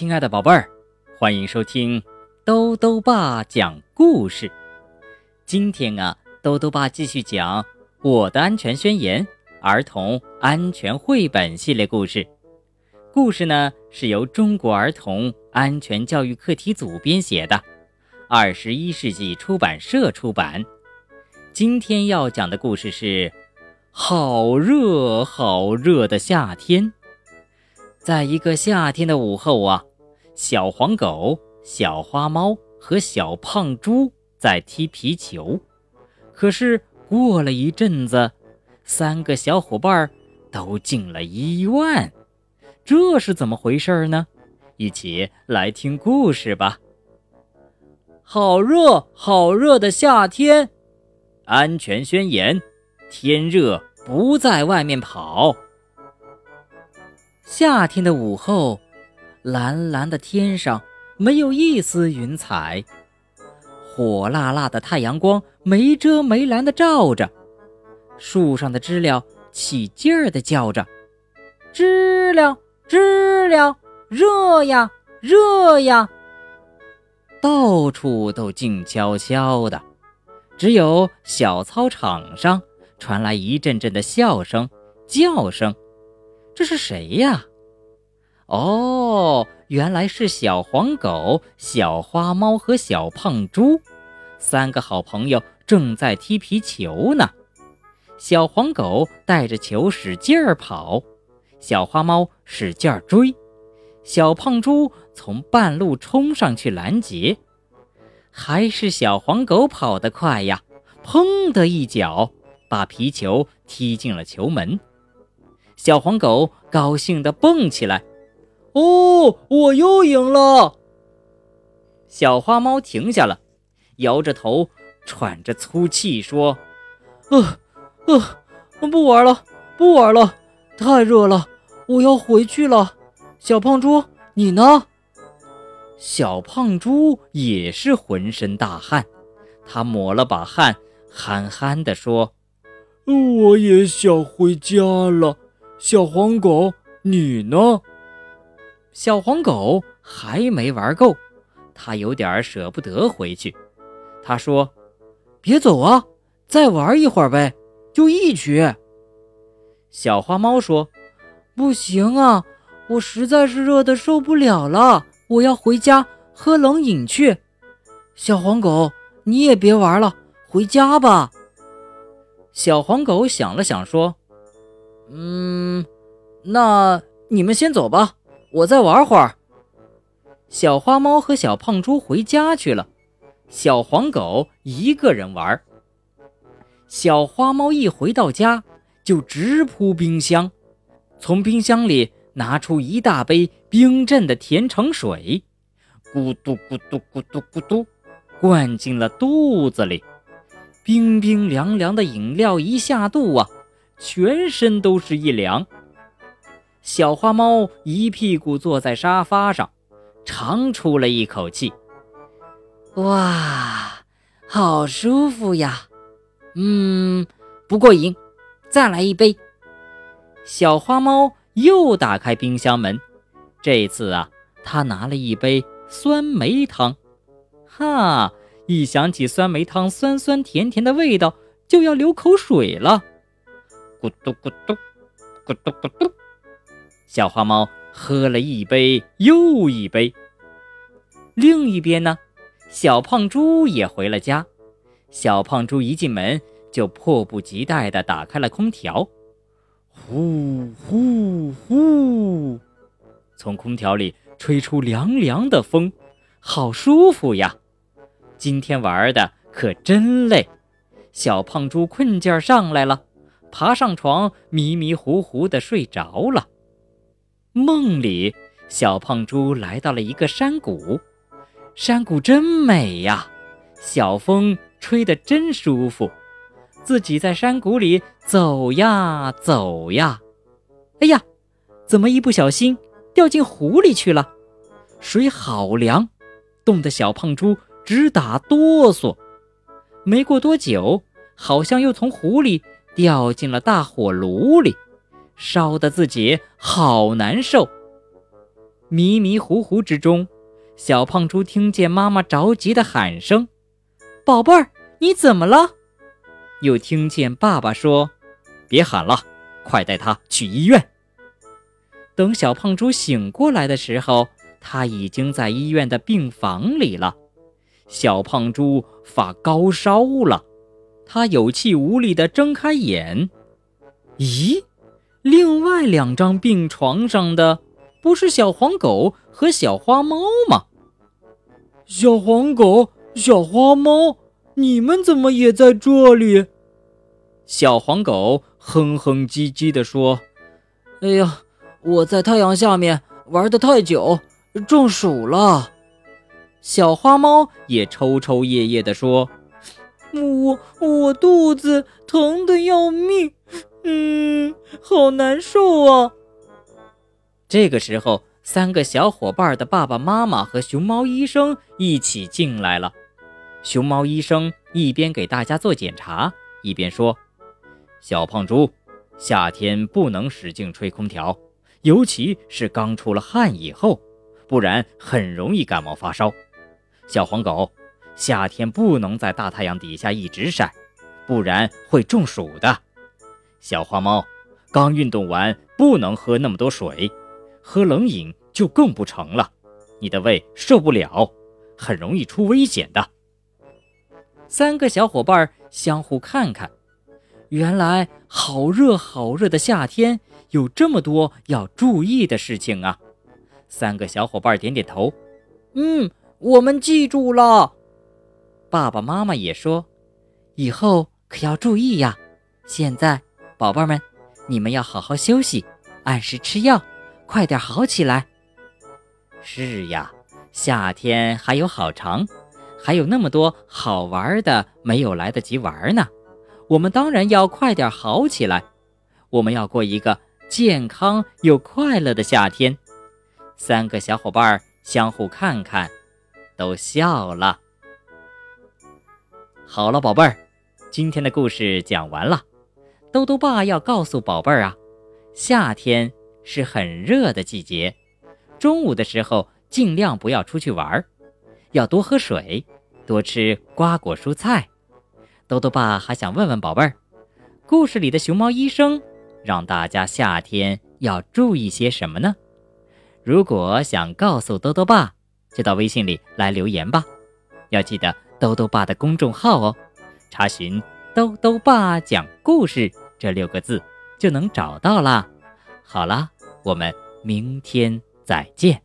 亲爱的宝贝儿，欢迎收听兜兜爸讲故事。今天啊，兜兜爸继续讲《我的安全宣言》儿童安全绘本系列故事。故事呢是由中国儿童安全教育课题组编写的，二十一世纪出版社出版。今天要讲的故事是：好热好热的夏天。在一个夏天的午后啊，小黄狗、小花猫和小胖猪在踢皮球。可是过了一阵子，三个小伙伴都进了医院，这是怎么回事呢？一起来听故事吧。好热好热的夏天，安全宣言：天热不在外面跑。夏天的午后，蓝蓝的天上没有一丝云彩，火辣辣的太阳光没遮没拦的照着，树上的知了起劲儿的叫着：“知了，知了，热呀，热呀！”到处都静悄悄的，只有小操场上传来一阵阵的笑声、叫声。这是谁呀？哦，原来是小黄狗、小花猫和小胖猪，三个好朋友正在踢皮球呢。小黄狗带着球使劲儿跑，小花猫使劲儿追，小胖猪从半路冲上去拦截。还是小黄狗跑得快呀！砰的一脚，把皮球踢进了球门。小黄狗高兴地蹦起来：“哦，我又赢了！”小花猫停下了，摇着头，喘着粗气说：“呃，呃，不玩了，不玩了，太热了，我要回去了。”小胖猪，你呢？小胖猪也是浑身大汗，他抹了把汗，憨憨地说：“我也想回家了。”小黄狗，你呢？小黄狗还没玩够，它有点舍不得回去。它说：“别走啊，再玩一会儿呗，就一曲。”小花猫说：“不行啊，我实在是热的受不了了，我要回家喝冷饮去。”小黄狗，你也别玩了，回家吧。小黄狗想了想说。嗯，那你们先走吧，我再玩会儿。小花猫和小胖猪回家去了，小黄狗一个人玩。小花猫一回到家就直扑冰箱，从冰箱里拿出一大杯冰镇的甜橙水，咕嘟咕嘟咕嘟咕嘟，灌进了肚子里。冰冰凉凉的饮料一下肚啊！全身都是一凉，小花猫一屁股坐在沙发上，长出了一口气。哇，好舒服呀！嗯，不过瘾，再来一杯。小花猫又打开冰箱门，这次啊，它拿了一杯酸梅汤。哈，一想起酸梅汤酸酸甜甜的味道，就要流口水了。咕嘟咕嘟，咕嘟咕嘟，小花猫喝了一杯又一杯。另一边呢，小胖猪也回了家。小胖猪一进门就迫不及待地打开了空调，呼呼呼，从空调里吹出凉凉的风，好舒服呀！今天玩的可真累，小胖猪困劲儿上来了。爬上床，迷迷糊糊的睡着了。梦里，小胖猪来到了一个山谷，山谷真美呀，小风吹得真舒服。自己在山谷里走呀走呀，哎呀，怎么一不小心掉进湖里去了？水好凉，冻得小胖猪直打哆嗦。没过多久，好像又从湖里。掉进了大火炉里，烧得自己好难受。迷迷糊糊之中，小胖猪听见妈妈着急的喊声：“宝贝儿，你怎么了？”又听见爸爸说：“别喊了，快带他去医院。”等小胖猪醒过来的时候，他已经在医院的病房里了。小胖猪发高烧了，他有气无力地睁开眼。咦，另外两张病床上的不是小黄狗和小花猫吗？小黄狗、小花猫，你们怎么也在这里？小黄狗哼哼唧唧地说：“哎呀，我在太阳下面玩得太久，中暑了。”小花猫也抽抽噎噎地说：“我我肚子疼得要命，嗯，好难受啊。”这个时候，三个小伙伴的爸爸妈妈和熊猫医生一起进来了。熊猫医生一边给大家做检查，一边说：“小胖猪，夏天不能使劲吹空调，尤其是刚出了汗以后，不然很容易感冒发烧。”小黄狗，夏天不能在大太阳底下一直晒，不然会中暑的。小花猫，刚运动完不能喝那么多水，喝冷饮就更不成了，你的胃受不了，很容易出危险的。三个小伙伴相互看看，原来好热好热的夏天有这么多要注意的事情啊！三个小伙伴点点头，嗯。我们记住了，爸爸妈妈也说，以后可要注意呀。现在，宝贝们，你们要好好休息，按时吃药，快点好起来。是呀，夏天还有好长，还有那么多好玩的没有来得及玩呢。我们当然要快点好起来，我们要过一个健康又快乐的夏天。三个小伙伴相互看看。都笑了。好了，宝贝儿，今天的故事讲完了。兜兜爸要告诉宝贝儿啊，夏天是很热的季节，中午的时候尽量不要出去玩儿，要多喝水，多吃瓜果蔬菜。兜兜爸还想问问宝贝儿，故事里的熊猫医生让大家夏天要注意些什么呢？如果想告诉兜兜爸。就到微信里来留言吧，要记得兜兜爸的公众号哦，查询“兜兜爸讲故事”这六个字就能找到啦。好啦，我们明天再见。